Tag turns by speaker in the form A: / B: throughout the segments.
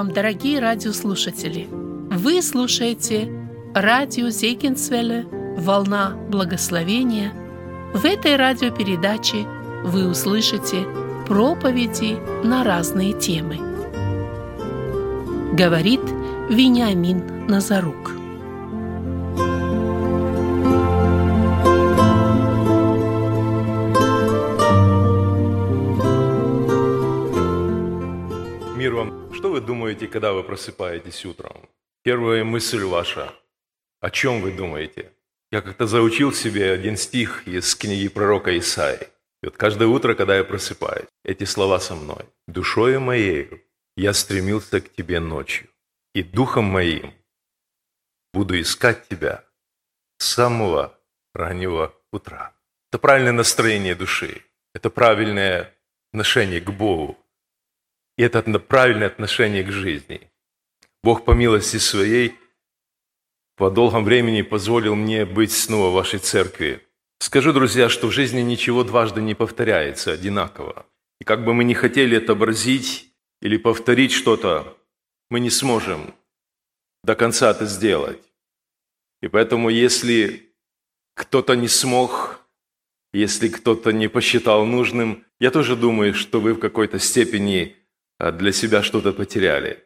A: вам, дорогие радиослушатели! Вы слушаете радио Зейкинсвелле «Волна благословения». В этой радиопередаче вы услышите проповеди на разные темы. Говорит Вениамин Назарук.
B: Думаете, когда вы просыпаетесь утром? Первая мысль ваша. О чем вы думаете? Я как-то заучил себе один стих из книги пророка Исаи. И вот каждое утро, когда я просыпаюсь, эти слова со мной. «Душою моей я стремился к тебе ночью, и духом моим буду искать тебя с самого раннего утра». Это правильное настроение души, это правильное отношение к Богу, и это правильное отношение к жизни. Бог по милости своей по долгом времени позволил мне быть снова в вашей церкви. Скажу, друзья, что в жизни ничего дважды не повторяется одинаково. И как бы мы ни хотели отобразить или повторить что-то, мы не сможем до конца это сделать. И поэтому, если кто-то не смог, если кто-то не посчитал нужным, я тоже думаю, что вы в какой-то степени для себя что-то потеряли.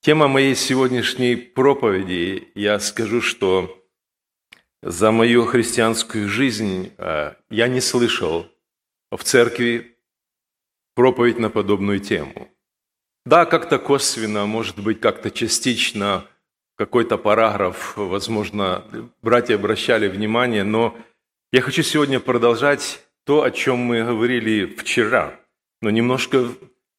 B: Тема моей сегодняшней проповеди, я скажу, что за мою христианскую жизнь а, я не слышал в церкви проповедь на подобную тему. Да, как-то косвенно, может быть, как-то частично, какой-то параграф, возможно, братья обращали внимание, но я хочу сегодня продолжать то, о чем мы говорили вчера, но немножко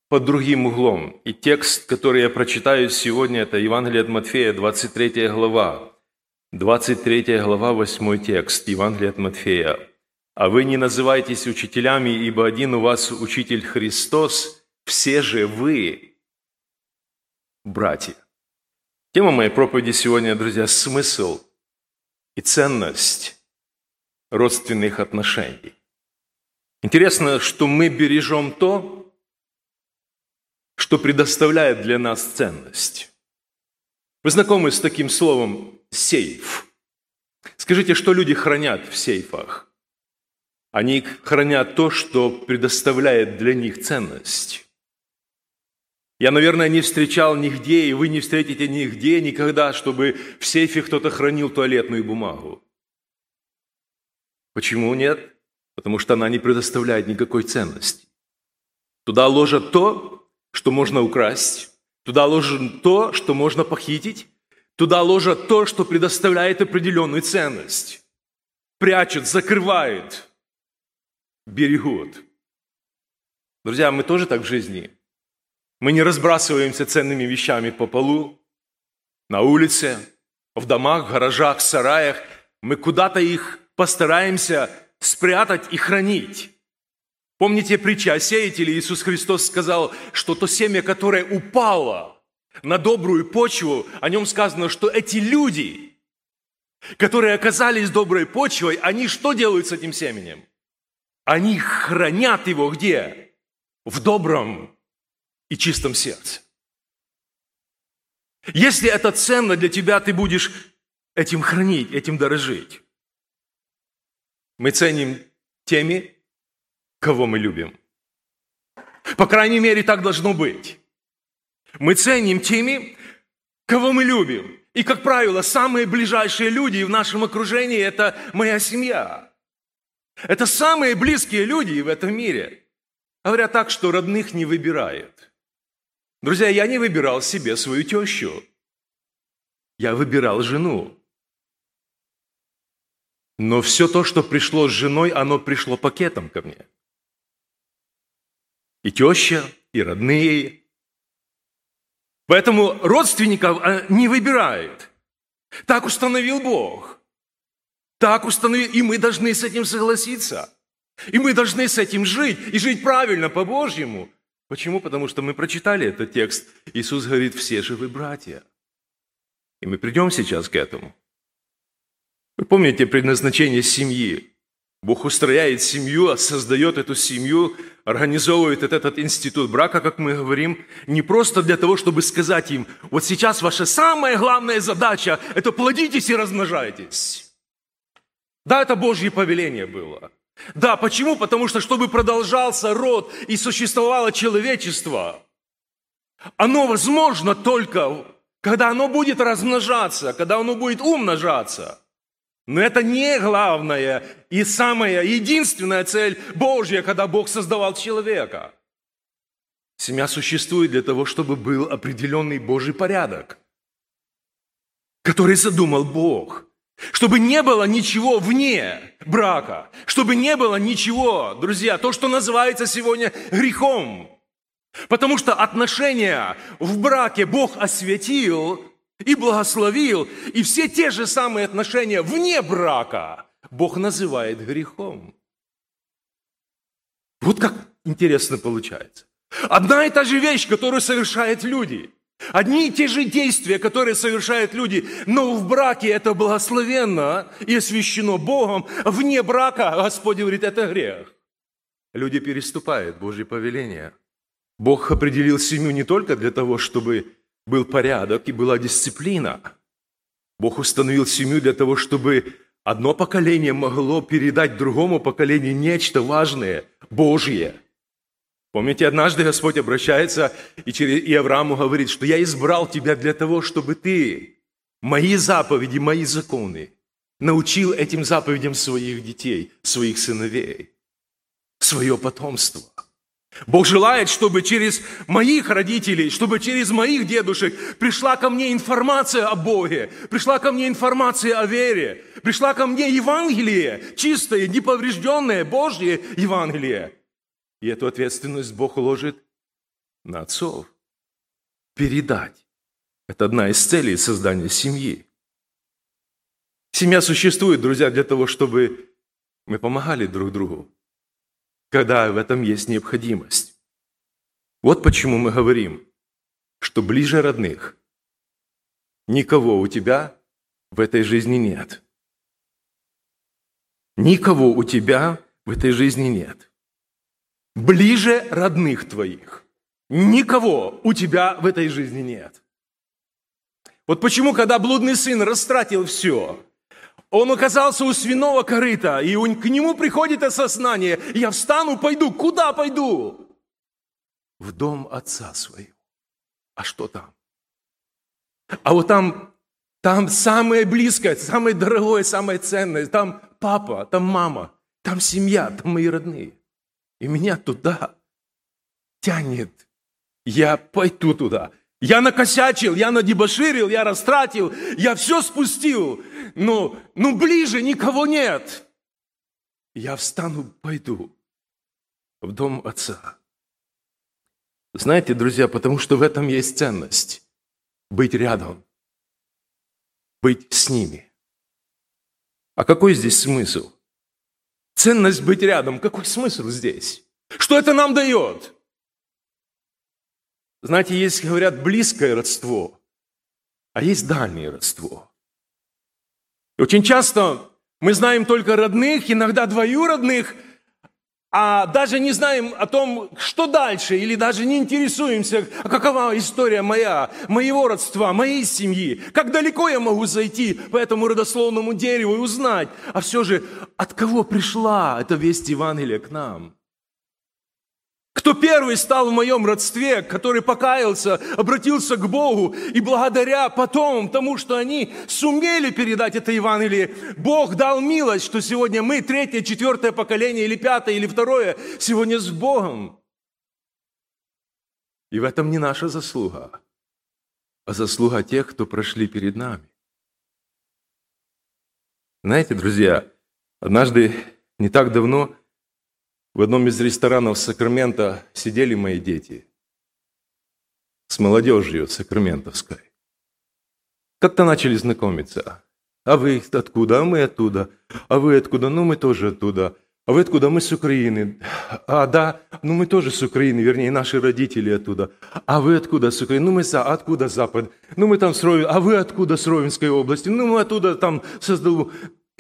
B: под другим углом. И текст, который я прочитаю сегодня, это Евангелие от Матфея, 23 глава. 23 глава, 8 текст, Евангелие от Матфея. «А вы не называйтесь учителями, ибо один у вас учитель Христос, все же вы братья». Тема моей проповеди сегодня, друзья, смысл и ценность родственных отношений. Интересно, что мы бережем то, что предоставляет для нас ценность. Вы знакомы с таким словом «сейф»? Скажите, что люди хранят в сейфах? Они хранят то, что предоставляет для них ценность. Я, наверное, не встречал нигде, и вы не встретите нигде никогда, чтобы в сейфе кто-то хранил туалетную бумагу. Почему нет? Потому что она не предоставляет никакой ценности. Туда ложат то, что можно украсть, туда ложат то, что можно похитить, туда ложат то, что предоставляет определенную ценность. Прячут, закрывают, берегут. Друзья, мы тоже так в жизни. Мы не разбрасываемся ценными вещами по полу, на улице, в домах, в гаражах, в сараях. Мы куда-то их постараемся спрятать и хранить. Помните притча о сеятеле? Иисус Христос сказал, что то семя, которое упало на добрую почву, о нем сказано, что эти люди, которые оказались доброй почвой, они что делают с этим семенем? Они хранят его где? В добром и чистом сердце. Если это ценно для тебя, ты будешь этим хранить, этим дорожить. Мы ценим теми, кого мы любим. По крайней мере, так должно быть. Мы ценим теми, кого мы любим. И, как правило, самые ближайшие люди в нашем окружении – это моя семья. Это самые близкие люди в этом мире. Говорят так, что родных не выбирают. Друзья, я не выбирал себе свою тещу. Я выбирал жену. Но все то, что пришло с женой, оно пришло пакетом ко мне – и теща, и родные. Поэтому родственников а, не выбирают. Так установил Бог. Так установил, и мы должны с этим согласиться. И мы должны с этим жить, и жить правильно, по-божьему. Почему? Потому что мы прочитали этот текст. Иисус говорит, все же братья. И мы придем сейчас к этому. Вы помните предназначение семьи? Бог устрояет семью, создает эту семью, организовывает этот институт брака, как мы говорим, не просто для того, чтобы сказать им, вот сейчас ваша самая главная задача – это плодитесь и размножайтесь. Да, это Божье повеление было. Да, почему? Потому что, чтобы продолжался род и существовало человечество, оно возможно только, когда оно будет размножаться, когда оно будет умножаться – но это не главная и самая единственная цель Божья, когда Бог создавал человека. Семья существует для того, чтобы был определенный Божий порядок, который задумал Бог. Чтобы не было ничего вне брака, чтобы не было ничего, друзья, то, что называется сегодня грехом. Потому что отношения в браке Бог осветил и благословил, и все те же самые отношения вне брака Бог называет грехом. Вот как интересно получается. Одна и та же вещь, которую совершают люди. Одни и те же действия, которые совершают люди, но в браке это благословенно и освящено Богом. Вне брака Господь говорит, это грех. Люди переступают Божье повеление. Бог определил семью не только для того, чтобы был порядок и была дисциплина. Бог установил семью для того, чтобы одно поколение могло передать другому поколению нечто важное, Божье. Помните, однажды Господь обращается и, через, и Аврааму говорит, что я избрал тебя для того, чтобы ты мои заповеди, мои законы научил этим заповедям своих детей, своих сыновей, свое потомство – Бог желает, чтобы через моих родителей, чтобы через моих дедушек пришла ко мне информация о Боге, пришла ко мне информация о вере, пришла ко мне Евангелие, чистое, неповрежденное Божье Евангелие. И эту ответственность Бог ложит на отцов. Передать. Это одна из целей создания семьи. Семья существует, друзья, для того, чтобы мы помогали друг другу когда в этом есть необходимость. Вот почему мы говорим, что ближе родных никого у тебя в этой жизни нет. Никого у тебя в этой жизни нет. Ближе родных твоих. Никого у тебя в этой жизни нет. Вот почему, когда блудный сын растратил все, он оказался у свиного корыта, и к нему приходит осознание, я встану, пойду. Куда пойду? В дом отца своего. А что там? А вот там, там самое близкое, самое дорогое, самое ценное. Там папа, там мама, там семья, там мои родные. И меня туда тянет. Я пойду туда. Я накосячил, я надебоширил, я растратил, я все спустил, но, но ближе никого нет. Я встану, пойду в дом отца. Знаете, друзья, потому что в этом есть ценность. Быть рядом, быть с ними. А какой здесь смысл? Ценность быть рядом. Какой смысл здесь? Что это нам дает? Знаете, есть, говорят, близкое родство, а есть дальнее родство. И очень часто мы знаем только родных, иногда двоюродных, а даже не знаем о том, что дальше, или даже не интересуемся, а какова история моя, моего родства, моей семьи, как далеко я могу зайти по этому родословному дереву и узнать, а все же, от кого пришла эта весть Евангелия к нам – кто первый стал в моем родстве, который покаялся, обратился к Богу, и благодаря потом тому, что они сумели передать это Евангелие, Бог дал милость, что сегодня мы, третье, четвертое поколение, или пятое, или второе, сегодня с Богом. И в этом не наша заслуга, а заслуга тех, кто прошли перед нами. Знаете, друзья, однажды, не так давно, в одном из ресторанов Сакрамента сидели мои дети с молодежью сакраментовской. Как-то начали знакомиться. А вы откуда? А мы оттуда. А вы откуда? Ну, мы тоже оттуда. А вы откуда? Мы с Украины. А, да, ну мы тоже с Украины, вернее, наши родители оттуда. А вы откуда с Украины? Ну мы за, откуда Запад? Ну мы там с Ровен... А вы откуда с Ровенской области? Ну мы оттуда там создал...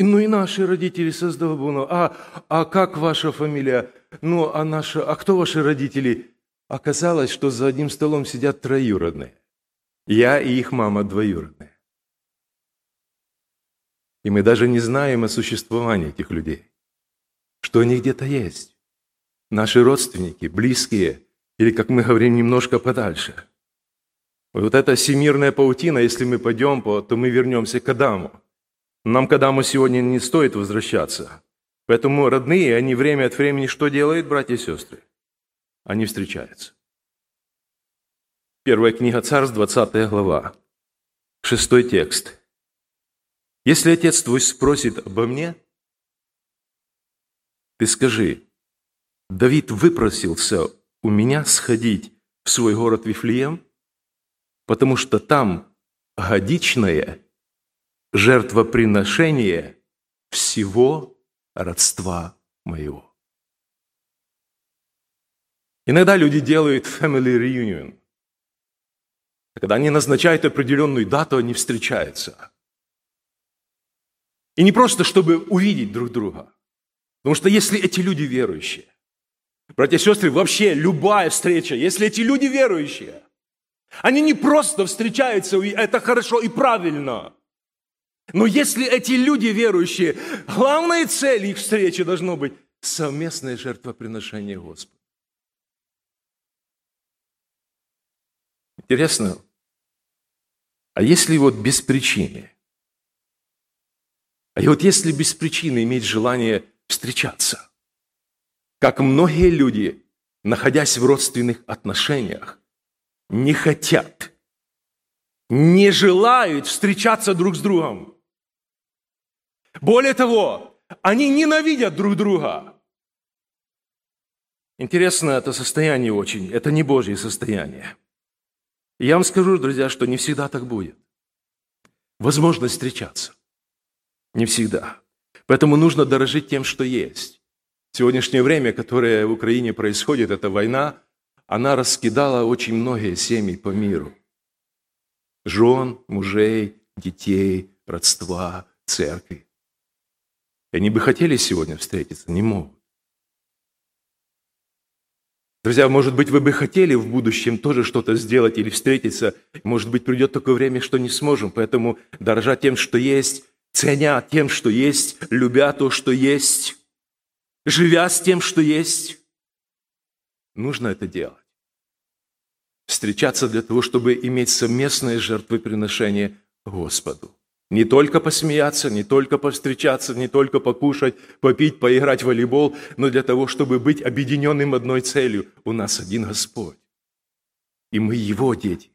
B: Ну и наши родители создал Бог. А, а как ваша фамилия? Ну, а наша, а кто ваши родители? Оказалось, что за одним столом сидят троюродные. Я и их мама двоюродные. И мы даже не знаем о существовании этих людей, что они где-то есть. Наши родственники, близкие, или, как мы говорим, немножко подальше. Вот эта всемирная паутина, если мы пойдем, то мы вернемся к Адаму. Нам к Адаму сегодня не стоит возвращаться. Поэтому родные, они время от времени что делают, братья и сестры? Они встречаются. Первая книга Царств, 20 глава, шестой текст. Если отец твой спросит обо мне, ты скажи, Давид выпросился у меня сходить в свой город Вифлеем, потому что там годичное жертвоприношение всего родства моего. Иногда люди делают family reunion. Когда они назначают определенную дату, они встречаются. И не просто, чтобы увидеть друг друга. Потому что если эти люди верующие, братья и сестры, вообще любая встреча, если эти люди верующие, они не просто встречаются, это хорошо и правильно. Но если эти люди верующие, главная цель их встречи должно быть совместное жертвоприношение Господу. Интересно, а если вот без причины? А вот если без причины иметь желание встречаться? Как многие люди, находясь в родственных отношениях, не хотят, не желают встречаться друг с другом. Более того, они ненавидят друг друга. Интересно это состояние очень. Это не Божье состояние. я вам скажу, друзья, что не всегда так будет. Возможность встречаться. Не всегда. Поэтому нужно дорожить тем, что есть. Сегодняшнее время, которое в Украине происходит, эта война, она раскидала очень многие семьи по миру. Жен, мужей, детей, родства, церкви. И они бы хотели сегодня встретиться, не могут. Друзья, может быть, вы бы хотели в будущем тоже что-то сделать или встретиться. Может быть, придет такое время, что не сможем. Поэтому дорожа тем, что есть, ценя тем, что есть, любя то, что есть, живя с тем, что есть, нужно это делать. Встречаться для того, чтобы иметь совместное жертвоприношение Господу. Не только посмеяться, не только повстречаться, не только покушать, попить, поиграть в волейбол, но для того, чтобы быть объединенным одной целью. У нас один Господь. И мы Его дети.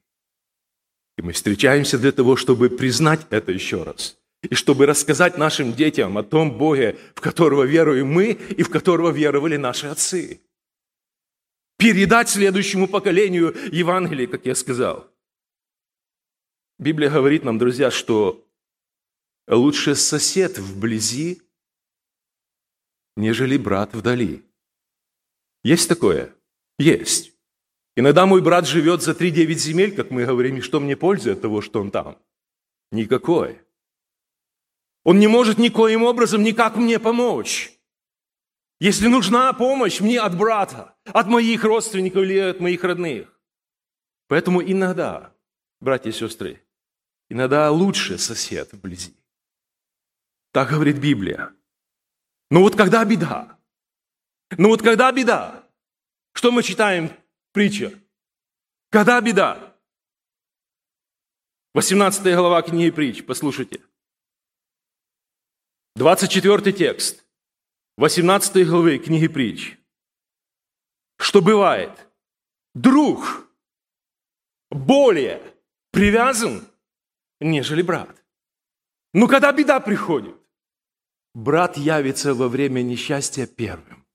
B: И мы встречаемся для того, чтобы признать это еще раз. И чтобы рассказать нашим детям о том Боге, в которого веруем мы и в которого веровали наши отцы. Передать следующему поколению Евангелие, как я сказал. Библия говорит нам, друзья, что лучше сосед вблизи, нежели брат вдали. Есть такое? Есть. Иногда мой брат живет за 3-9 земель, как мы говорим, и что мне пользы от того, что он там? Никакой. Он не может никоим образом никак мне помочь. Если нужна помощь мне от брата, от моих родственников или от моих родных. Поэтому иногда, братья и сестры, иногда лучше сосед вблизи. Так говорит Библия. Но вот когда беда? Ну вот когда беда? Что мы читаем в притче? Когда беда? 18 глава книги притч, послушайте. 24 текст. 18 главы книги притч. Что бывает? Друг более привязан, нежели брат. Но когда беда приходит, брат явится во время несчастья первым.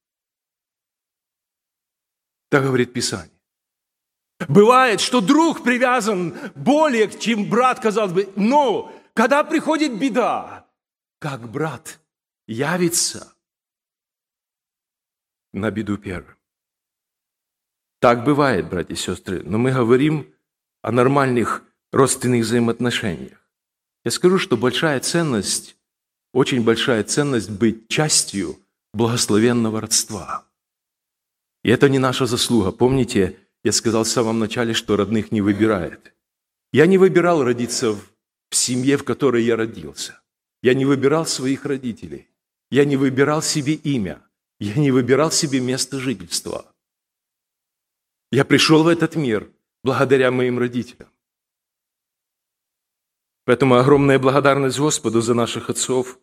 B: Так говорит Писание. Бывает, что друг привязан более, чем брат, казалось бы. Но когда приходит беда, как брат явится на беду первым. Так бывает, братья и сестры, но мы говорим о нормальных родственных взаимоотношениях. Я скажу, что большая ценность очень большая ценность быть частью благословенного родства. И это не наша заслуга. Помните, я сказал в самом начале, что родных не выбирает. Я не выбирал родиться в семье, в которой я родился. Я не выбирал своих родителей. Я не выбирал себе имя. Я не выбирал себе место жительства. Я пришел в этот мир благодаря моим родителям. Поэтому огромная благодарность Господу за наших отцов,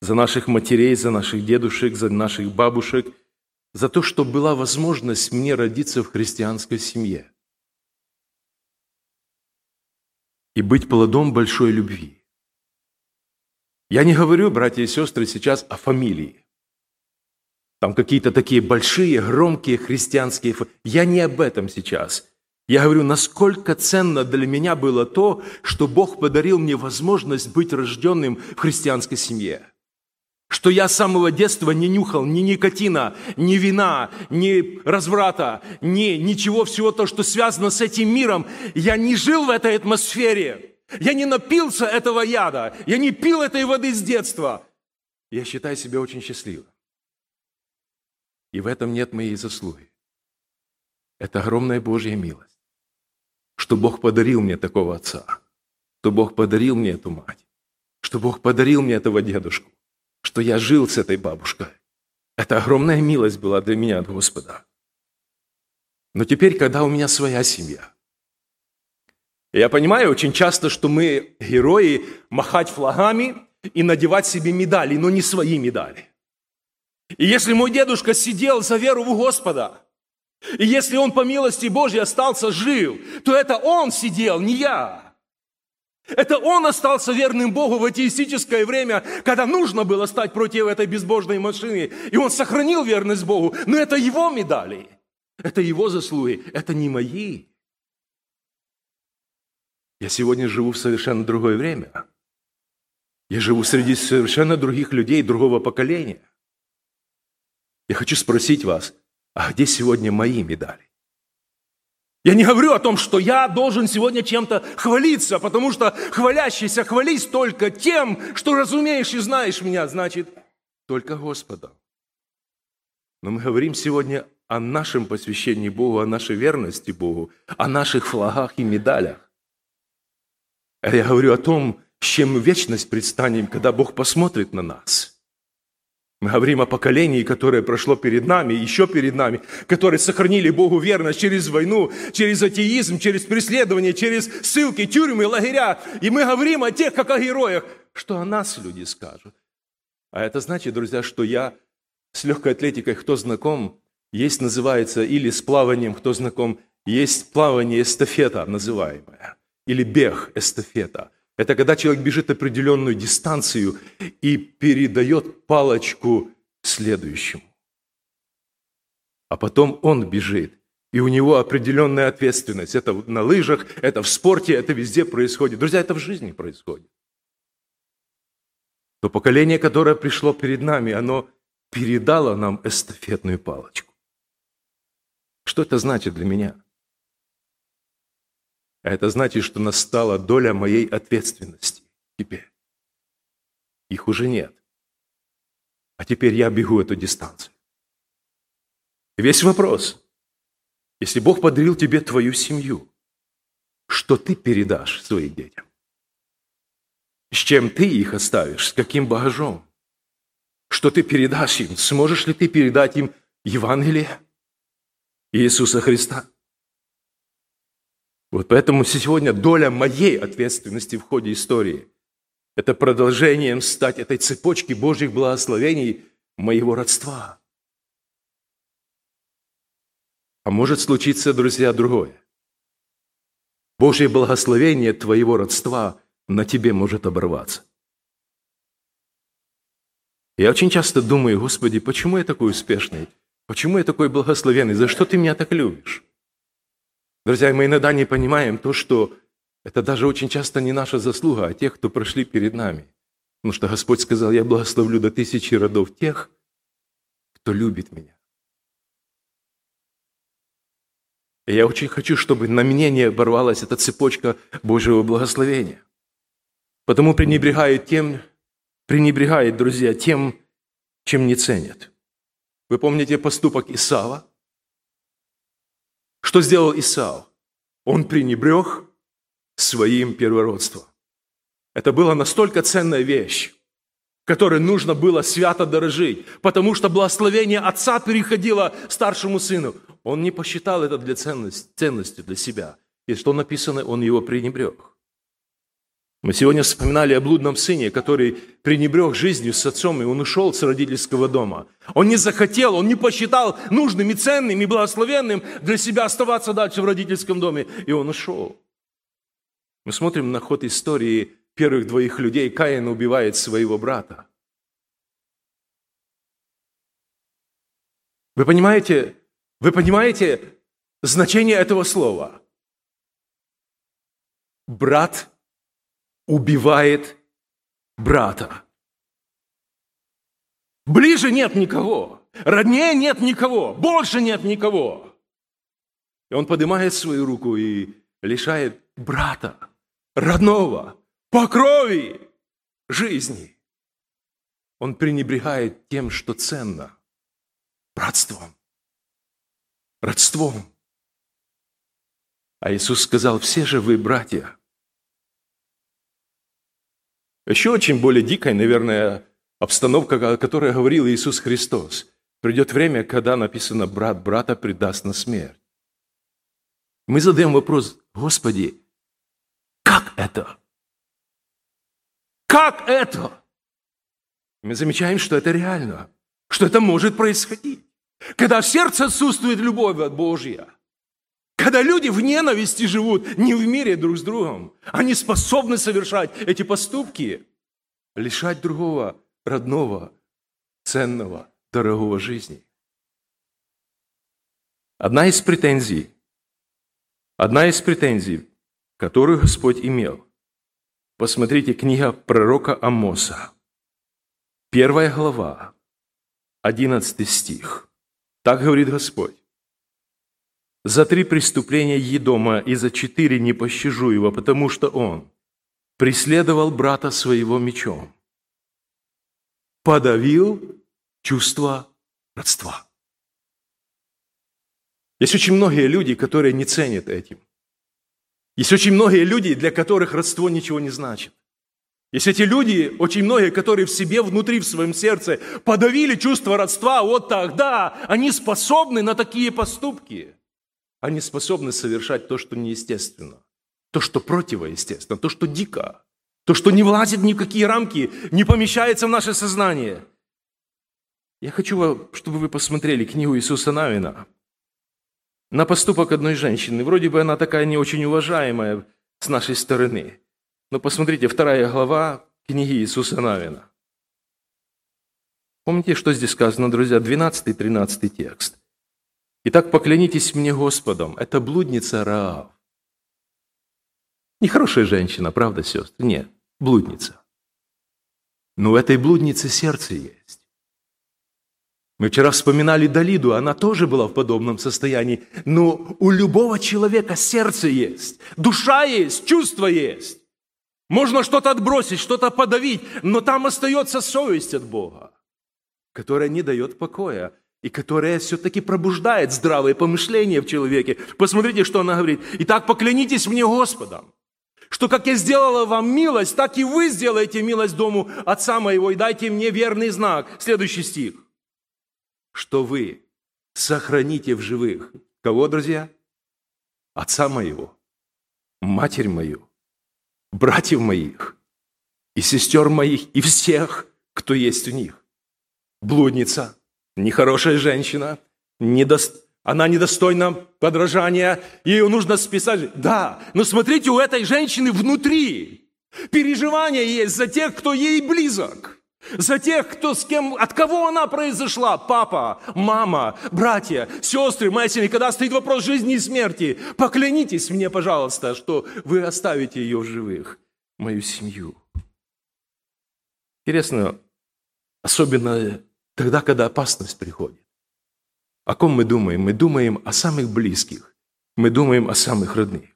B: за наших матерей, за наших дедушек, за наших бабушек, за то, что была возможность мне родиться в христианской семье и быть плодом большой любви. Я не говорю, братья и сестры, сейчас о фамилии. Там какие-то такие большие, громкие христианские... Я не об этом сейчас. Я говорю, насколько ценно для меня было то, что Бог подарил мне возможность быть рожденным в христианской семье. Что я с самого детства не нюхал ни никотина, ни вина, ни разврата, ни ничего всего то, что связано с этим миром. Я не жил в этой атмосфере. Я не напился этого яда. Я не пил этой воды с детства. Я считаю себя очень счастливым. И в этом нет моей заслуги. Это огромная Божья милость, что Бог подарил мне такого отца, что Бог подарил мне эту мать, что Бог подарил мне этого дедушку, что я жил с этой бабушкой. Это огромная милость была для меня от Господа. Но теперь, когда у меня своя семья, я понимаю очень часто, что мы герои махать флагами и надевать себе медали, но не свои медали. И если мой дедушка сидел за веру в Господа, и если он по милости Божьей остался жив, то это он сидел, не я. Это он остался верным Богу в атеистическое время, когда нужно было стать против этой безбожной машины. И он сохранил верность Богу. Но это его медали. Это его заслуги. Это не мои. Я сегодня живу в совершенно другое время. Я живу среди совершенно других людей, другого поколения. Я хочу спросить вас, а где сегодня мои медали? Я не говорю о том, что я должен сегодня чем-то хвалиться, потому что хвалящийся хвались только тем, что разумеешь и знаешь меня, значит, только Господом. Но мы говорим сегодня о нашем посвящении Богу, о нашей верности Богу, о наших флагах и медалях. А я говорю о том, с чем мы вечность предстанем, когда Бог посмотрит на нас. Мы говорим о поколении, которое прошло перед нами, еще перед нами, которые сохранили Богу верность через войну, через атеизм, через преследование, через ссылки, тюрьмы, лагеря. И мы говорим о тех, как о героях. Что о нас люди скажут? А это значит, друзья, что я с легкой атлетикой, кто знаком, есть называется, или с плаванием, кто знаком, есть плавание эстафета называемое или бег, эстафета. Это когда человек бежит определенную дистанцию и передает палочку следующему. А потом он бежит, и у него определенная ответственность. Это на лыжах, это в спорте, это везде происходит. Друзья, это в жизни происходит. То поколение, которое пришло перед нами, оно передало нам эстафетную палочку. Что это значит для меня? А это значит, что настала доля моей ответственности теперь. Их уже нет. А теперь я бегу эту дистанцию. весь вопрос. Если Бог подарил тебе твою семью, что ты передашь своим детям? С чем ты их оставишь? С каким багажом? Что ты передашь им? Сможешь ли ты передать им Евангелие Иисуса Христа? Вот поэтому сегодня доля моей ответственности в ходе истории – это продолжением стать этой цепочки Божьих благословений моего родства. А может случиться, друзья, другое. Божье благословение твоего родства на тебе может оборваться. Я очень часто думаю, Господи, почему я такой успешный? Почему я такой благословенный? За что ты меня так любишь? Друзья, мы иногда не понимаем то, что это даже очень часто не наша заслуга, а тех, кто прошли перед нами. Потому что Господь сказал, я благословлю до тысячи родов тех, кто любит меня. И я очень хочу, чтобы на мне не оборвалась эта цепочка Божьего благословения. Потому пренебрегают тем, пренебрегает, друзья, тем, чем не ценят. Вы помните поступок Исава? Что сделал Исав? Он пренебрег своим первородством. Это была настолько ценная вещь, которой нужно было свято дорожить, потому что благословение отца переходило старшему сыну. Он не посчитал это для ценности, ценностью для себя. И что написано, он его пренебрег. Мы сегодня вспоминали о блудном сыне, который пренебрег жизнью с отцом, и он ушел с родительского дома. Он не захотел, он не посчитал нужным и ценным и благословенным для себя оставаться дальше в родительском доме, и он ушел. Мы смотрим на ход истории первых двоих людей. Каин убивает своего брата. Вы понимаете, вы понимаете значение этого слова? Брат убивает брата. Ближе нет никого, роднее нет никого, больше нет никого. И он поднимает свою руку и лишает брата, родного, по крови жизни. Он пренебрегает тем, что ценно, братством, родством. А Иисус сказал, все же вы братья – еще очень более дикая, наверное, обстановка, о которой говорил Иисус Христос. Придет время, когда написано «брат брата предаст на смерть». Мы задаем вопрос, Господи, как это? Как это? Мы замечаем, что это реально, что это может происходить. Когда в сердце отсутствует любовь от Божья – когда люди в ненависти живут, не в мире друг с другом, они способны совершать эти поступки, лишать другого родного, ценного, дорогого жизни. Одна из претензий, одна из претензий, которую Господь имел. Посмотрите, книга пророка Амоса, первая глава, одиннадцатый стих. Так говорит Господь. За три преступления Едома и за четыре не пощажу его, потому что он преследовал брата своего мечом, подавил чувство родства. Есть очень многие люди, которые не ценят этим. Есть очень многие люди, для которых родство ничего не значит. Есть эти люди, очень многие, которые в себе, внутри, в своем сердце подавили чувство родства, вот тогда они способны на такие поступки – они способны совершать то, что неестественно, то, что противоестественно, то, что дико, то, что не влазит ни в какие рамки, не помещается в наше сознание. Я хочу, чтобы вы посмотрели книгу Иисуса Навина на поступок одной женщины. Вроде бы она такая не очень уважаемая с нашей стороны. Но посмотрите, вторая глава книги Иисуса Навина. Помните, что здесь сказано, друзья? 12-13 текст. Итак, поклянитесь мне Господом. Это блудница Раав. Нехорошая женщина, правда, сестры? Нет, блудница. Но у этой блудницы сердце есть. Мы вчера вспоминали Далиду, она тоже была в подобном состоянии. Но у любого человека сердце есть, душа есть, чувство есть. Можно что-то отбросить, что-то подавить, но там остается совесть от Бога, которая не дает покоя и которая все-таки пробуждает здравые помышления в человеке. Посмотрите, что она говорит. «Итак, поклянитесь мне Господом, что как я сделала вам милость, так и вы сделаете милость дому Отца моего, и дайте мне верный знак». Следующий стих. «Что вы сохраните в живых». Кого, друзья? Отца моего, матерь мою, братьев моих, и сестер моих, и всех, кто есть у них. Блудница – нехорошая женщина, недо... она недостойна подражания, ее нужно списать. Да, но смотрите, у этой женщины внутри переживания есть за тех, кто ей близок. За тех, кто с кем, от кого она произошла, папа, мама, братья, сестры, моя семья, когда стоит вопрос жизни и смерти, поклянитесь мне, пожалуйста, что вы оставите ее в живых, мою семью. Интересно, особенно Тогда, когда опасность приходит. О ком мы думаем? Мы думаем о самых близких. Мы думаем о самых родных.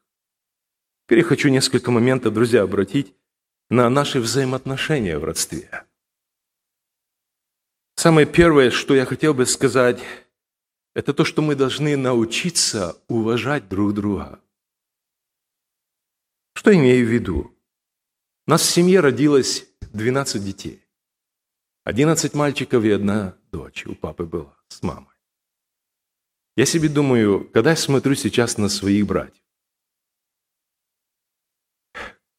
B: Теперь я хочу несколько моментов, друзья, обратить на наши взаимоотношения в родстве. Самое первое, что я хотел бы сказать, это то, что мы должны научиться уважать друг друга. Что имею в виду? У нас в семье родилось 12 детей. 11 мальчиков и одна дочь у папы была с мамой. Я себе думаю, когда я смотрю сейчас на своих братьев,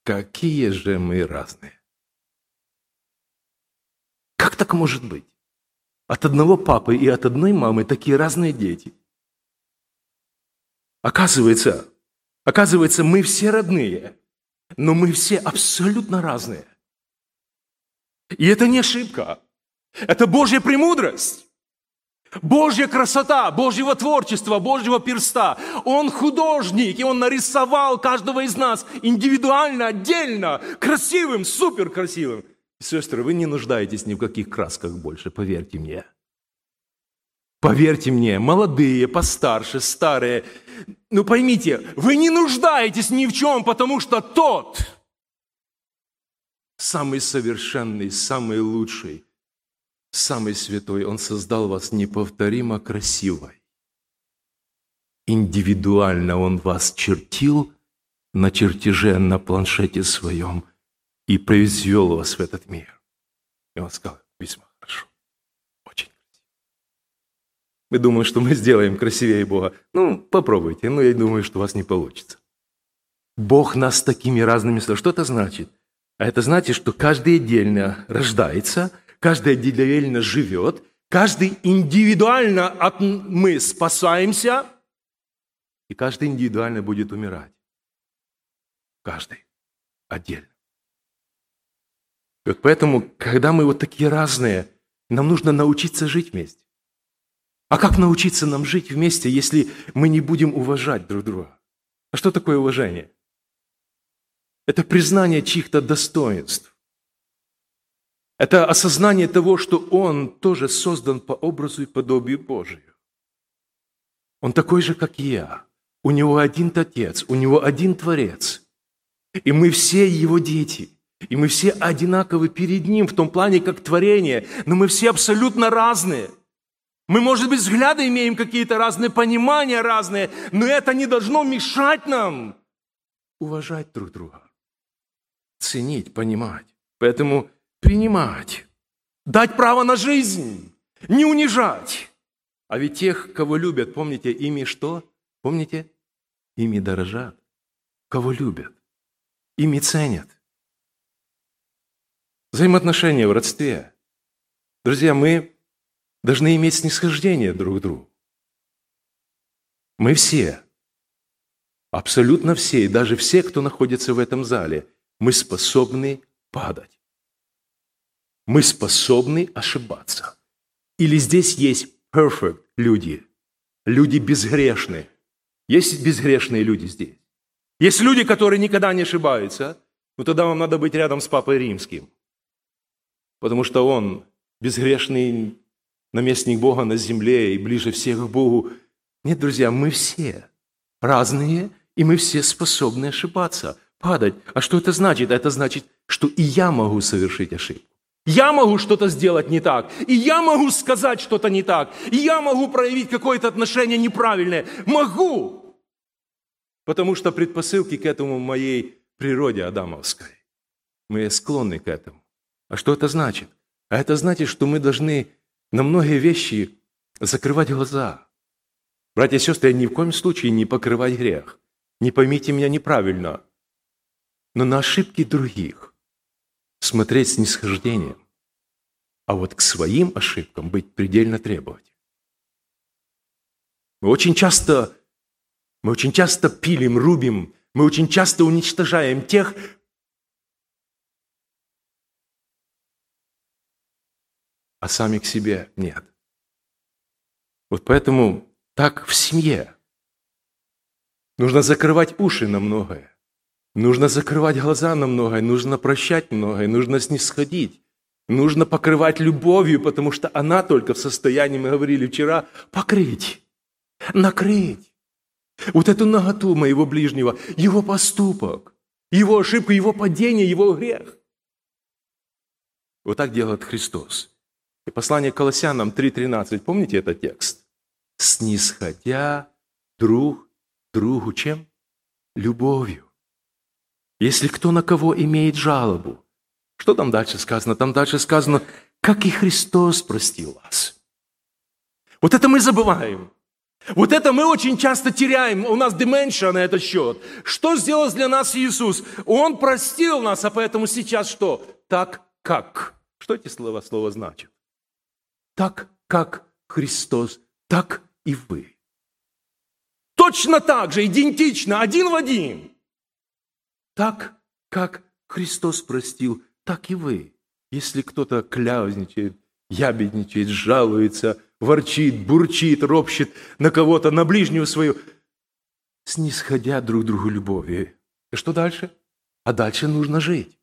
B: какие же мы разные. Как так может быть? От одного папы и от одной мамы такие разные дети. Оказывается, оказывается, мы все родные, но мы все абсолютно разные. И это не ошибка. Это Божья премудрость. Божья красота, Божьего творчества, Божьего перста. Он художник, и Он нарисовал каждого из нас индивидуально, отдельно, красивым, супер красивым. Сестры, вы не нуждаетесь ни в каких красках больше, поверьте мне. Поверьте мне, молодые, постарше, старые, ну поймите, вы не нуждаетесь ни в чем, потому что тот, самый совершенный, самый лучший, самый святой, Он создал вас неповторимо красивой. Индивидуально Он вас чертил на чертеже, на планшете своем – и произвел вас в этот мир. И он сказал, весьма хорошо, очень красиво. Мы думаем, что мы сделаем красивее Бога. Ну, попробуйте, но я думаю, что у вас не получится. Бог нас такими разными... Что это значит? А это значит, что каждый отдельно рождается, каждый отдельно живет, каждый индивидуально от мы спасаемся, и каждый индивидуально будет умирать. Каждый отдельно. Вот поэтому, когда мы вот такие разные, нам нужно научиться жить вместе. А как научиться нам жить вместе, если мы не будем уважать друг друга? А что такое уважение? Это признание чьих-то достоинств. Это осознание того, что он тоже создан по образу и подобию Божию. Он такой же, как я. У него один Отец, у него один Творец. И мы все его дети – и мы все одинаковы перед Ним в том плане, как творение, но мы все абсолютно разные. Мы, может быть, взгляды имеем какие-то разные, понимания разные, но это не должно мешать нам уважать друг друга, ценить, понимать. Поэтому принимать, дать право на жизнь, не унижать. А ведь тех, кого любят, помните, ими что? Помните? Ими дорожат. Кого любят, ими ценят. Взаимоотношения в родстве. Друзья, мы должны иметь снисхождение друг к другу. Мы все, абсолютно все, и даже все, кто находится в этом зале, мы способны падать. Мы способны ошибаться. Или здесь есть perfect люди, люди безгрешные. Есть безгрешные люди здесь. Есть люди, которые никогда не ошибаются, но тогда вам надо быть рядом с Папой Римским – потому что Он безгрешный наместник Бога на земле и ближе всех к Богу. Нет, друзья, мы все разные, и мы все способны ошибаться, падать. А что это значит? Это значит, что и я могу совершить ошибку. Я могу что-то сделать не так, и я могу сказать что-то не так, и я могу проявить какое-то отношение неправильное. Могу! Потому что предпосылки к этому в моей природе адамовской. Мы склонны к этому. А что это значит? А это значит, что мы должны на многие вещи закрывать глаза. Братья и сестры, ни в коем случае не покрывать грех. Не поймите меня неправильно. Но на ошибки других смотреть с нисхождением. А вот к своим ошибкам быть предельно требовательным. Мы очень часто, мы очень часто пилим, рубим, мы очень часто уничтожаем тех, а сами к себе нет. Вот поэтому так в семье. Нужно закрывать уши на многое. Нужно закрывать глаза на многое, нужно прощать многое, нужно снисходить. Нужно покрывать любовью, потому что она только в состоянии, мы говорили вчера, покрыть, накрыть. Вот эту наготу моего ближнего, его поступок, его ошибку, его падение, его грех. Вот так делает Христос. И послание к Колоссянам 3.13, помните этот текст? «Снисходя друг другу чем? Любовью. Если кто на кого имеет жалобу, что там дальше сказано? Там дальше сказано, как и Христос простил вас. Вот это мы забываем. Вот это мы очень часто теряем. У нас деменция на этот счет. Что сделал для нас Иисус? Он простил нас, а поэтому сейчас что? Так как. Что эти слова, слова значат? Так как Христос, так и вы. Точно так же, идентично, один в один. Так, как Христос простил, так и вы. Если кто-то кляузничает, ябедничает, жалуется, ворчит, бурчит, ропщит на кого-то, на ближнюю свою, снисходя друг другу любовью. И что дальше? А дальше нужно жить.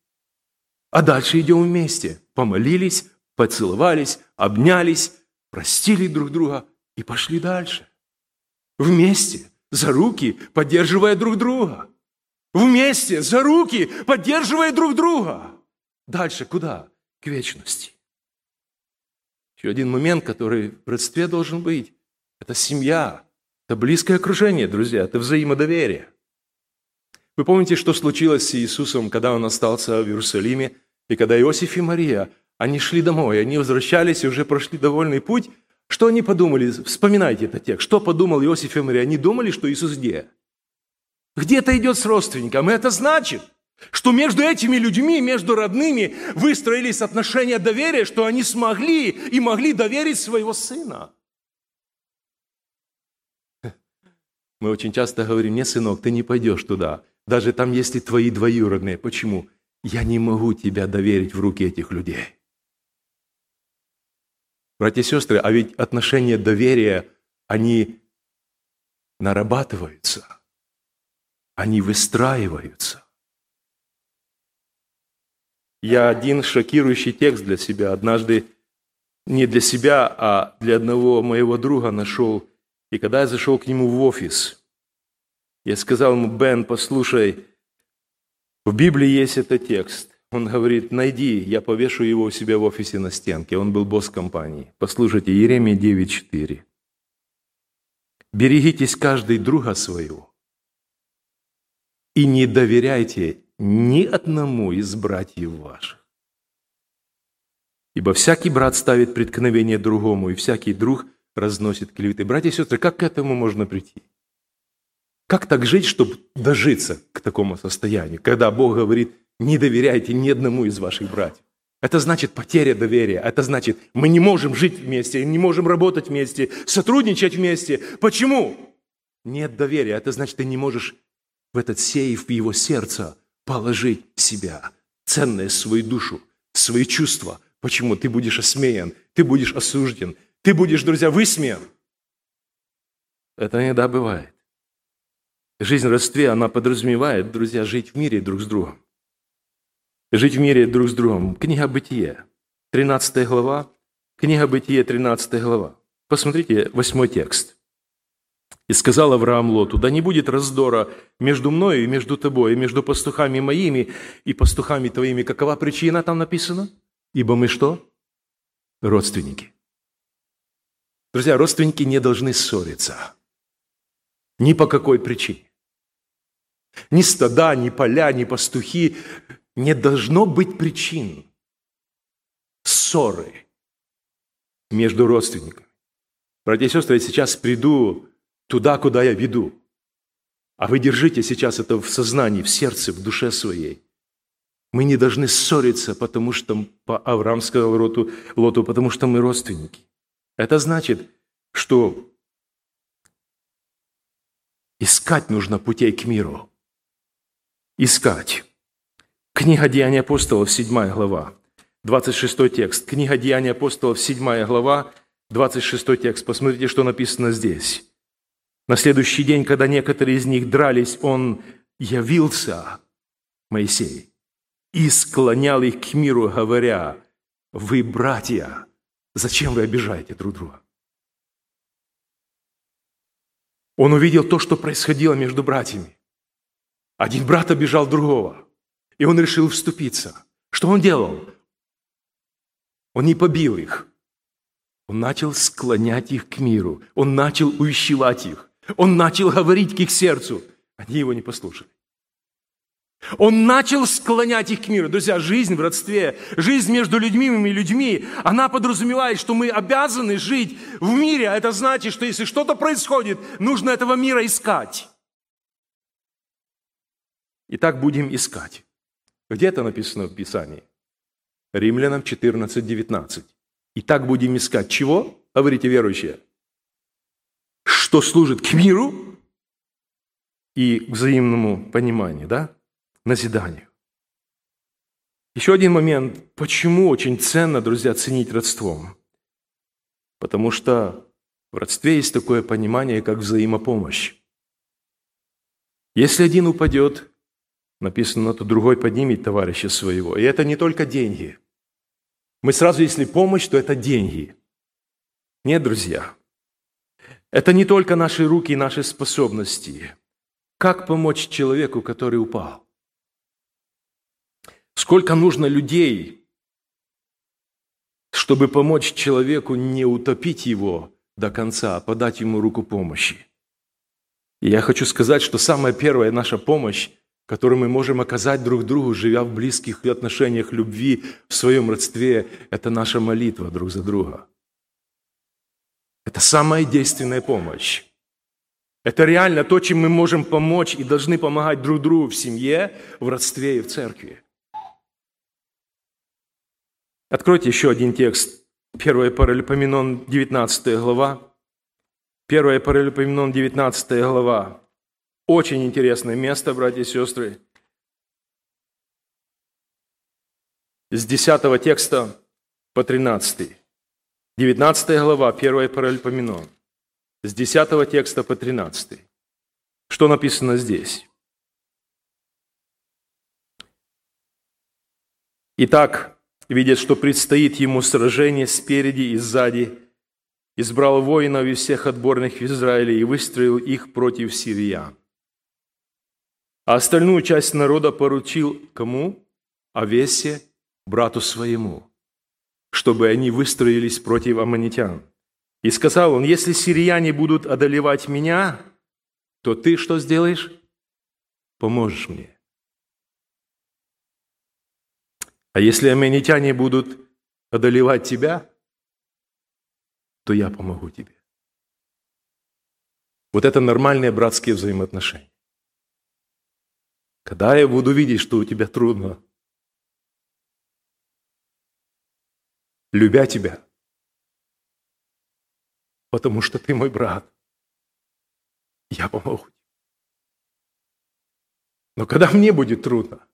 B: А дальше идем вместе. Помолились, поцеловались, обнялись, простили друг друга и пошли дальше. Вместе, за руки, поддерживая друг друга. Вместе, за руки, поддерживая друг друга. Дальше куда? К вечности. Еще один момент, который в родстве должен быть. Это семья, это близкое окружение, друзья, это взаимодоверие. Вы помните, что случилось с Иисусом, когда Он остался в Иерусалиме, и когда Иосиф и Мария, они шли домой, они возвращались и уже прошли довольный путь, что они подумали? Вспоминайте этот текст. Что подумал Иосиф и Мария? Они думали, что Иисус где? Где-то идет с родственником. И это значит, что между этими людьми, между родными выстроились отношения доверия, что они смогли и могли доверить своего сына. Мы очень часто говорим, не, сынок, ты не пойдешь туда. Даже там, если твои двоюродные. Почему? Я не могу тебя доверить в руки этих людей. Братья и сестры, а ведь отношения доверия, они нарабатываются, они выстраиваются. Я один шокирующий текст для себя однажды не для себя, а для одного моего друга нашел. И когда я зашел к нему в офис, я сказал ему, Бен, послушай, в Библии есть этот текст. Он говорит, найди, я повешу его у себя в офисе на стенке. Он был босс компании. Послушайте, Еремия 9.4. «Берегитесь каждый друга своего и не доверяйте ни одному из братьев ваших. Ибо всякий брат ставит преткновение другому, и всякий друг разносит клеветы». Братья и сестры, как к этому можно прийти? Как так жить, чтобы дожиться к такому состоянию, когда Бог говорит – не доверяйте ни одному из ваших братьев. Это значит потеря доверия. Это значит, мы не можем жить вместе, не можем работать вместе, сотрудничать вместе. Почему? Нет доверия. Это значит, ты не можешь в этот сейф, в его сердце положить себя, ценное свою душу, свои чувства. Почему? Ты будешь осмеян, ты будешь осужден, ты будешь, друзья, высмеян. Это иногда бывает. Жизнь в родстве, она подразумевает, друзья, жить в мире друг с другом жить в мире друг с другом. Книга Бытие, 13 глава. Книга Бытие, 13 глава. Посмотрите, восьмой текст. «И сказал Авраам Лоту, да не будет раздора между мною и между тобой, и между пастухами моими и пастухами твоими». Какова причина там написано? Ибо мы что? Родственники. Друзья, родственники не должны ссориться. Ни по какой причине. Ни стада, ни поля, ни пастухи не должно быть причин ссоры между родственниками. Братья и сестры, я сейчас приду туда, куда я веду. А вы держите сейчас это в сознании, в сердце, в душе своей. Мы не должны ссориться, потому что по Авраам сказал Лоту, Лоту, потому что мы родственники. Это значит, что искать нужно путей к миру. Искать. Книга Деяний апостолов, 7 глава, 26 текст. Книга Деяний апостолов, 7 глава, 26 текст. Посмотрите, что написано здесь. На следующий день, когда некоторые из них дрались, он явился, Моисей, и склонял их к миру, говоря, «Вы братья, зачем вы обижаете друг друга?» Он увидел то, что происходило между братьями. Один брат обижал другого – и он решил вступиться. Что он делал? Он не побил их. Он начал склонять их к миру. Он начал увещевать их. Он начал говорить к их сердцу. Они его не послушали. Он начал склонять их к миру. Друзья, жизнь в родстве, жизнь между людьми и людьми, она подразумевает, что мы обязаны жить в мире. А это значит, что если что-то происходит, нужно этого мира искать. И так будем искать. Где это написано в Писании? Римлянам 14, 19. И так будем искать чего? Говорите, верующие. Что служит к миру и к взаимному пониманию, да? Назиданию. Еще один момент. Почему очень ценно, друзья, ценить родством? Потому что в родстве есть такое понимание, как взаимопомощь. Если один упадет, Написано, то другой поднимет товарища своего. И это не только деньги. Мы сразу, если помощь, то это деньги. Нет, друзья. Это не только наши руки и наши способности. Как помочь человеку, который упал? Сколько нужно людей, чтобы помочь человеку не утопить его до конца, а подать ему руку помощи? И я хочу сказать, что самая первая наша помощь который мы можем оказать друг другу, живя в близких отношениях любви, в своем родстве, это наша молитва друг за друга. Это самая действенная помощь. Это реально то, чем мы можем помочь и должны помогать друг другу в семье, в родстве и в церкви. Откройте еще один текст. 1 Паралипоменон, 19 глава. 1 Паралипоменон, 19 глава. Очень интересное место, братья и сестры. С 10 текста по 13. 19 глава, 1 Паральпоменон. С 10 текста по 13. Что написано здесь? Итак, видят, что предстоит ему сражение спереди и сзади, избрал воинов из всех отборных в Израиле и выстроил их против сириян. А остальную часть народа поручил кому? Овесе, брату своему, чтобы они выстроились против аммонитян. И сказал он, если сирияне будут одолевать меня, то ты что сделаешь? Поможешь мне. А если аммонитяне будут одолевать тебя, то я помогу тебе. Вот это нормальные братские взаимоотношения. Когда я буду видеть, что у тебя трудно, любя тебя, потому что ты мой брат, я помогу. Но когда мне будет трудно,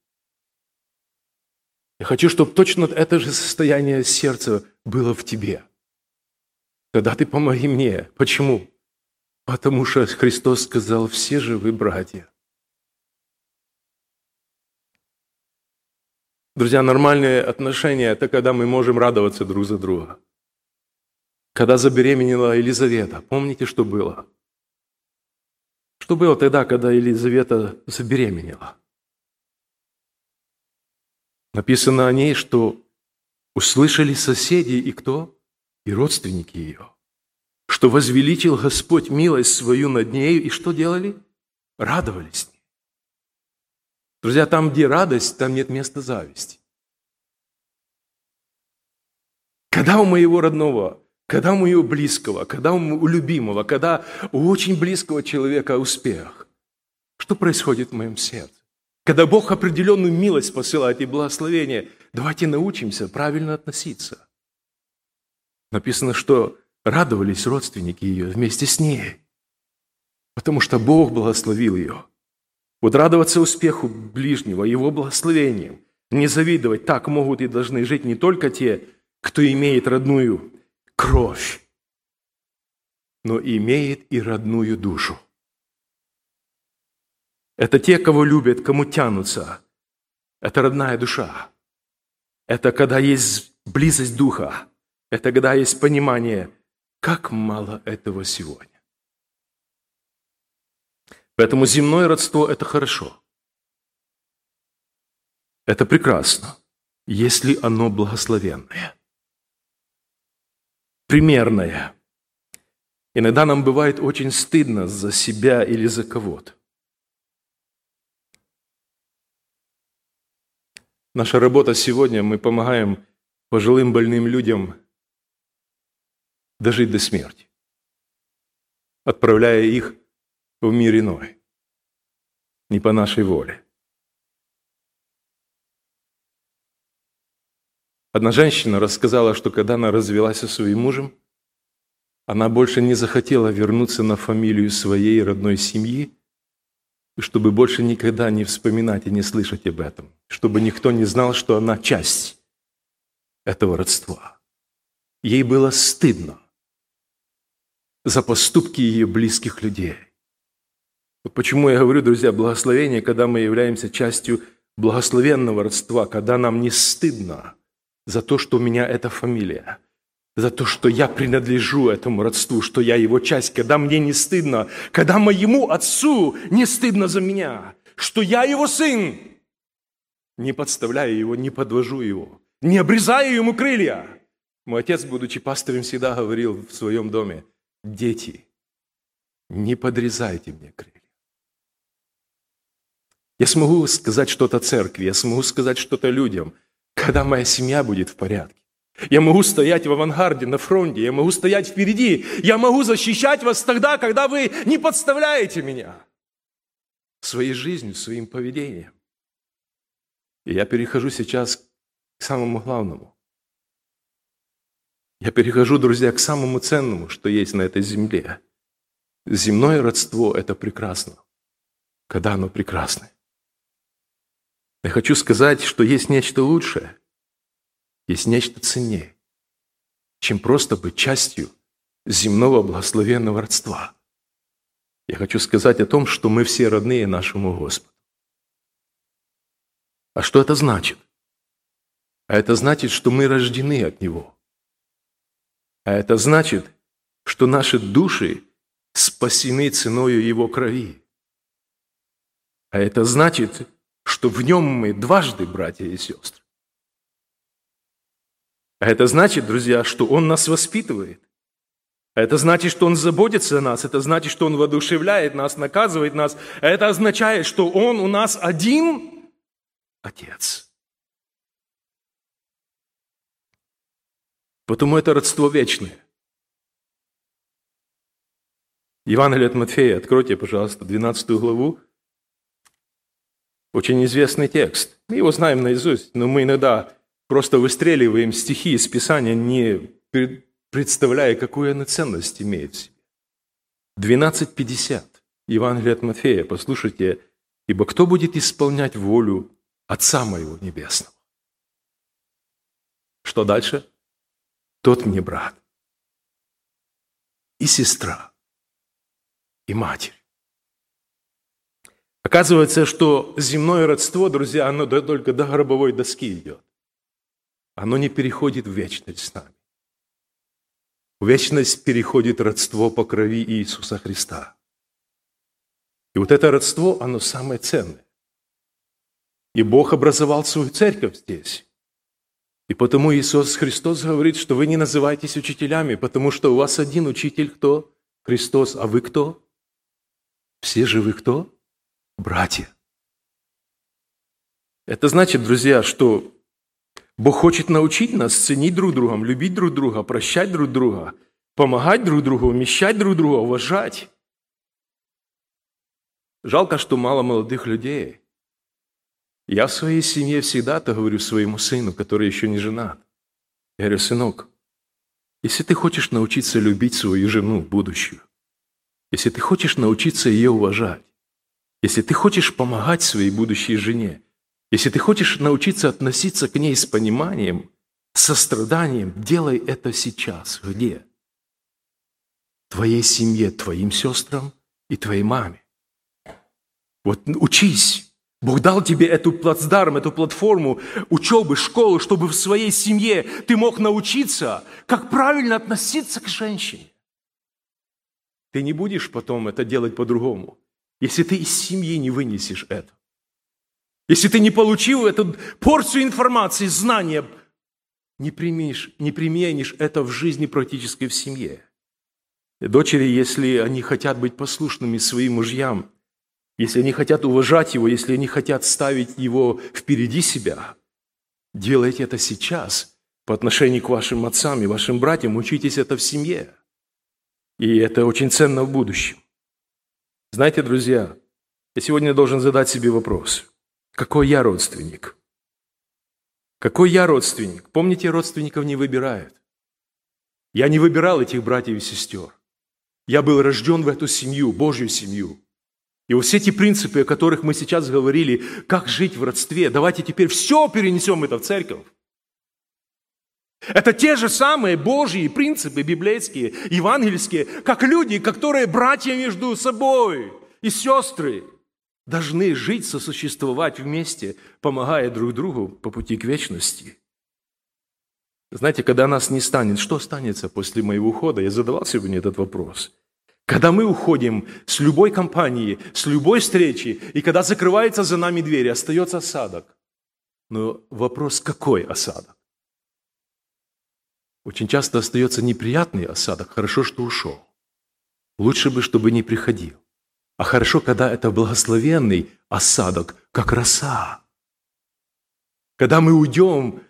B: я хочу, чтобы точно это же состояние сердца было в тебе. Тогда ты помоги мне. Почему? Потому что Христос сказал, все же вы братья. Друзья, нормальные отношения – это когда мы можем радоваться друг за друга. Когда забеременела Елизавета, помните, что было? Что было тогда, когда Елизавета забеременела? Написано о ней, что услышали соседи и кто? И родственники ее. Что возвеличил Господь милость свою над нею, и что делали? Радовались Друзья, там, где радость, там нет места зависти. Когда у моего родного, когда у моего близкого, когда у любимого, когда у очень близкого человека успех, что происходит в моем сердце? Когда Бог определенную милость посылает и благословение, давайте научимся правильно относиться. Написано, что радовались родственники ее вместе с ней, потому что Бог благословил ее – вот радоваться успеху ближнего, его благословением, не завидовать, так могут и должны жить не только те, кто имеет родную кровь, но имеет и родную душу. Это те, кого любят, кому тянутся. Это родная душа. Это когда есть близость духа. Это когда есть понимание, как мало этого сегодня. Поэтому земное родство – это хорошо. Это прекрасно, если оно благословенное. примерное. Иногда нам бывает очень стыдно за себя или за кого-то. Наша работа сегодня, мы помогаем пожилым больным людям дожить до смерти, отправляя их в мир иной, не по нашей воле. Одна женщина рассказала, что когда она развелась со своим мужем, она больше не захотела вернуться на фамилию своей родной семьи, чтобы больше никогда не вспоминать и не слышать об этом, чтобы никто не знал, что она часть этого родства. Ей было стыдно за поступки ее близких людей. Вот почему я говорю, друзья, благословение, когда мы являемся частью благословенного родства, когда нам не стыдно за то, что у меня эта фамилия – за то, что я принадлежу этому родству, что я его часть, когда мне не стыдно, когда моему отцу не стыдно за меня, что я его сын. Не подставляю его, не подвожу его, не обрезаю ему крылья. Мой отец, будучи пастором, всегда говорил в своем доме, дети, не подрезайте мне крылья. Я смогу сказать что-то церкви, я смогу сказать что-то людям, когда моя семья будет в порядке. Я могу стоять в авангарде, на фронте, я могу стоять впереди, я могу защищать вас тогда, когда вы не подставляете меня своей жизнью, своим поведением. И я перехожу сейчас к самому главному. Я перехожу, друзья, к самому ценному, что есть на этой земле. Земное родство – это прекрасно, когда оно прекрасное. Я хочу сказать, что есть нечто лучшее – есть нечто ценнее, чем просто быть частью земного благословенного родства. Я хочу сказать о том, что мы все родные нашему Господу. А что это значит? А это значит, что мы рождены от Него. А это значит, что наши души спасены ценою Его крови. А это значит, что в Нем мы дважды братья и сестры. А это значит, друзья, что Он нас воспитывает. А это значит, что Он заботится о нас. Это значит, что Он воодушевляет нас, наказывает нас. А это означает, что Он у нас один Отец. Потому это родство вечное. Евангелие от Матфея, откройте, пожалуйста, 12 главу. Очень известный текст. Мы его знаем наизусть, но мы иногда просто выстреливаем стихи из Писания, не представляя, какую она ценность имеет в себе. 12.50. Евангелие от Матфея. Послушайте. «Ибо кто будет исполнять волю Отца Моего Небесного?» Что дальше? Тот мне брат и сестра, и матерь. Оказывается, что земное родство, друзья, оно только до гробовой доски идет оно не переходит в вечность с нами. В вечность переходит родство по крови Иисуса Христа. И вот это родство, оно самое ценное. И Бог образовал свою церковь здесь. И потому Иисус Христос говорит, что вы не называетесь учителями, потому что у вас один учитель кто? Христос. А вы кто? Все же вы кто? Братья. Это значит, друзья, что Бог хочет научить нас ценить друг друга, любить друг друга, прощать друг друга, помогать друг другу, вмещать друг друга, уважать. Жалко, что мало молодых людей. Я в своей семье всегда то говорю своему сыну, который еще не женат. Я говорю, сынок, если ты хочешь научиться любить свою жену, будущую, если ты хочешь научиться ее уважать, если ты хочешь помогать своей будущей жене, если ты хочешь научиться относиться к ней с пониманием, состраданием, делай это сейчас. Где? Твоей семье, твоим сестрам и твоей маме. Вот учись. Бог дал тебе эту плацдарм, эту платформу учебы, школы, чтобы в своей семье ты мог научиться, как правильно относиться к женщине. Ты не будешь потом это делать по-другому, если ты из семьи не вынесешь это. Если ты не получил эту порцию информации, знания, не применишь, не применишь это в жизни практической в семье. Дочери, если они хотят быть послушными своим мужьям, если они хотят уважать его, если они хотят ставить его впереди себя, делайте это сейчас по отношению к вашим отцам и вашим братьям, учитесь это в семье. И это очень ценно в будущем. Знаете, друзья, я сегодня должен задать себе вопрос. Какой я родственник? Какой я родственник? Помните, родственников не выбирают. Я не выбирал этих братьев и сестер. Я был рожден в эту семью, Божью семью. И вот все эти принципы, о которых мы сейчас говорили, как жить в родстве, давайте теперь все перенесем это в церковь. Это те же самые Божьи принципы библейские, евангельские, как люди, которые братья между собой и сестры должны жить, сосуществовать вместе, помогая друг другу по пути к вечности. Знаете, когда нас не станет, что останется после моего ухода? Я задавал сегодня этот вопрос. Когда мы уходим с любой компании, с любой встречи, и когда закрывается за нами дверь, остается осадок. Но вопрос, какой осадок? Очень часто остается неприятный осадок. Хорошо, что ушел. Лучше бы, чтобы не приходил. А хорошо, когда это благословенный осадок, как роса. Когда мы уйдем,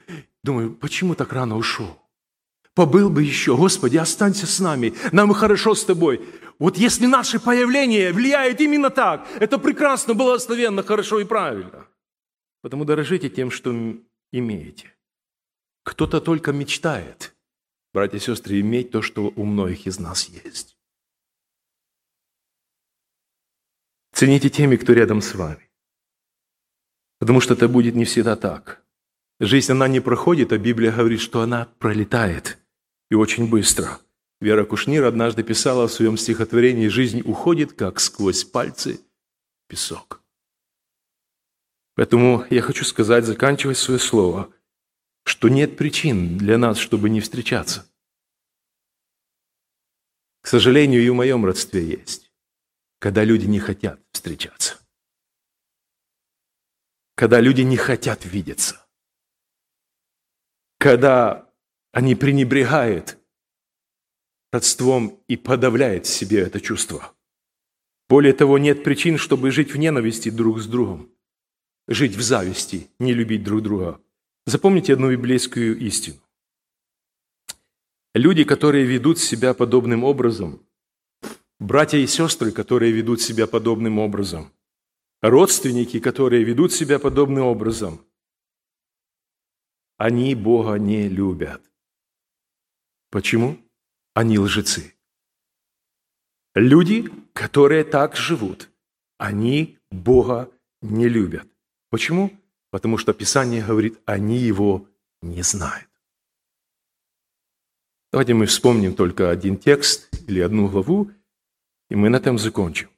B: думаю, почему так рано ушел? Побыл бы еще, Господи, останься с нами, нам хорошо с Тобой. Вот если наше появление влияет именно так, это прекрасно, благословенно, хорошо и правильно. Потому дорожите тем, что имеете. Кто-то только мечтает, братья и сестры, иметь то, что у многих из нас есть. Цените теми, кто рядом с вами. Потому что это будет не всегда так. Жизнь, она не проходит, а Библия говорит, что она пролетает. И очень быстро. Вера Кушнир однажды писала в своем стихотворении «Жизнь уходит, как сквозь пальцы песок». Поэтому я хочу сказать, заканчивая свое слово, что нет причин для нас, чтобы не встречаться. К сожалению, и в моем родстве есть когда люди не хотят встречаться. Когда люди не хотят видеться. Когда они пренебрегают родством и подавляют в себе это чувство. Более того, нет причин, чтобы жить в ненависти друг с другом, жить в зависти, не любить друг друга. Запомните одну библейскую истину. Люди, которые ведут себя подобным образом, братья и сестры, которые ведут себя подобным образом, родственники, которые ведут себя подобным образом, они Бога не любят. Почему? Они лжецы. Люди, которые так живут, они Бога не любят. Почему? Потому что Писание говорит, они Его не знают. Давайте мы вспомним только один текст или одну главу и мы на этом закончим.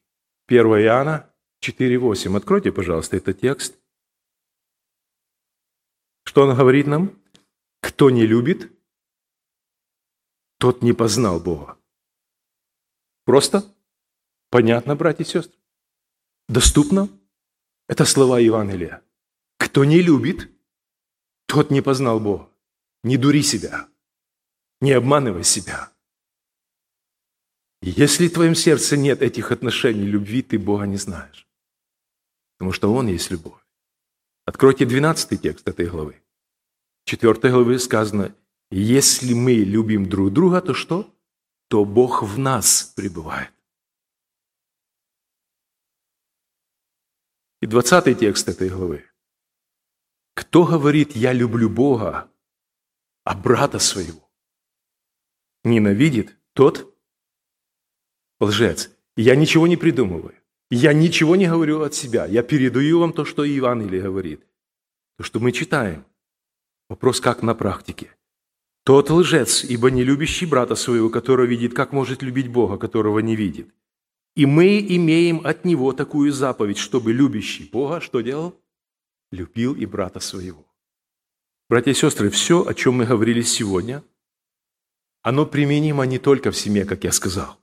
B: 1 Иоанна 4.8. Откройте, пожалуйста, этот текст. Что он говорит нам? Кто не любит, тот не познал Бога. Просто? Понятно, братья и сестры? Доступно? Это слова Евангелия. Кто не любит, тот не познал Бога. Не дури себя. Не обманывай себя. Если в твоем сердце нет этих отношений любви, ты Бога не знаешь. Потому что Он есть любовь. Откройте 12 текст этой главы. В 4 главе сказано, если мы любим друг друга, то что? То Бог в нас пребывает. И 20 текст этой главы. Кто говорит, я люблю Бога, а брата своего ненавидит, тот лжец. Я ничего не придумываю. Я ничего не говорю от себя. Я передаю вам то, что Евангелие говорит. То, что мы читаем. Вопрос, как на практике. Тот лжец, ибо не любящий брата своего, которого видит, как может любить Бога, которого не видит. И мы имеем от него такую заповедь, чтобы любящий Бога что делал? Любил и брата своего. Братья и сестры, все, о чем мы говорили сегодня, оно применимо не только в семье, как я сказал.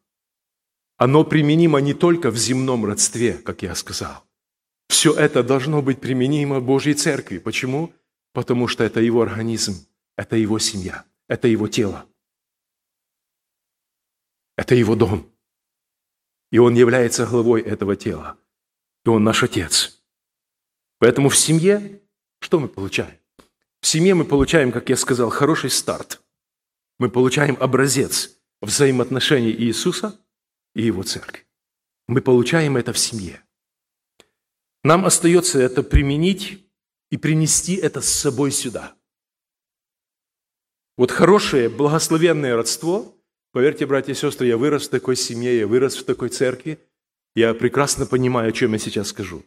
B: Оно применимо не только в земном родстве, как я сказал. Все это должно быть применимо Божьей Церкви. Почему? Потому что это его организм. – это Его семья, это Его тело, это Его дом. И Он является главой этого тела. И Он наш Отец. Поэтому в семье что мы получаем? В семье мы получаем, как я сказал, хороший старт. Мы получаем образец взаимоотношений Иисуса и Его церкви. Мы получаем это в семье. Нам остается это применить и принести это с собой сюда. Вот хорошее, благословенное родство, поверьте, братья и сестры, я вырос в такой семье, я вырос в такой церкви, я прекрасно понимаю, о чем я сейчас скажу.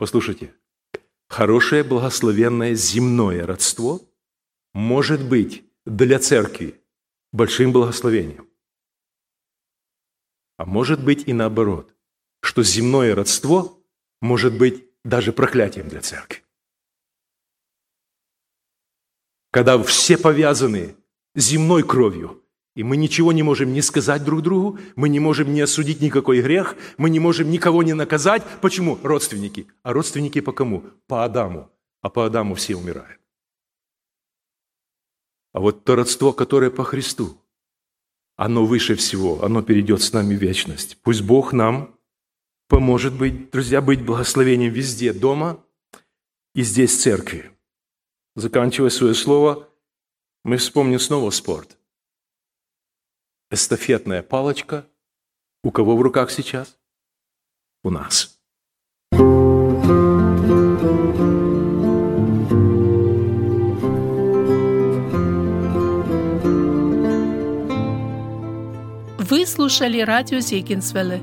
B: Послушайте, хорошее, благословенное земное родство может быть для церкви большим благословением. А может быть и наоборот, что земное родство может быть даже проклятием для церкви. Когда все повязаны земной кровью, и мы ничего не можем не сказать друг другу, мы не можем не осудить никакой грех, мы не можем никого не наказать. Почему? Родственники. А родственники по кому? По Адаму. А по Адаму все умирают. А вот то родство, которое по Христу, оно выше всего, оно перейдет с нами в вечность. Пусть Бог нам поможет быть, друзья, быть благословением везде, дома и здесь, в церкви. Заканчивая свое слово, мы вспомним снова спорт. Эстафетная палочка. У кого в руках сейчас? У нас.
A: Вы слушали радио Зегенсвелле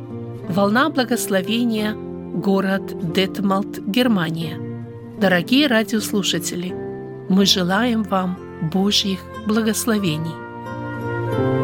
A: «Волна благословения», город Детмалт, Германия. Дорогие радиослушатели, мы желаем вам Божьих благословений.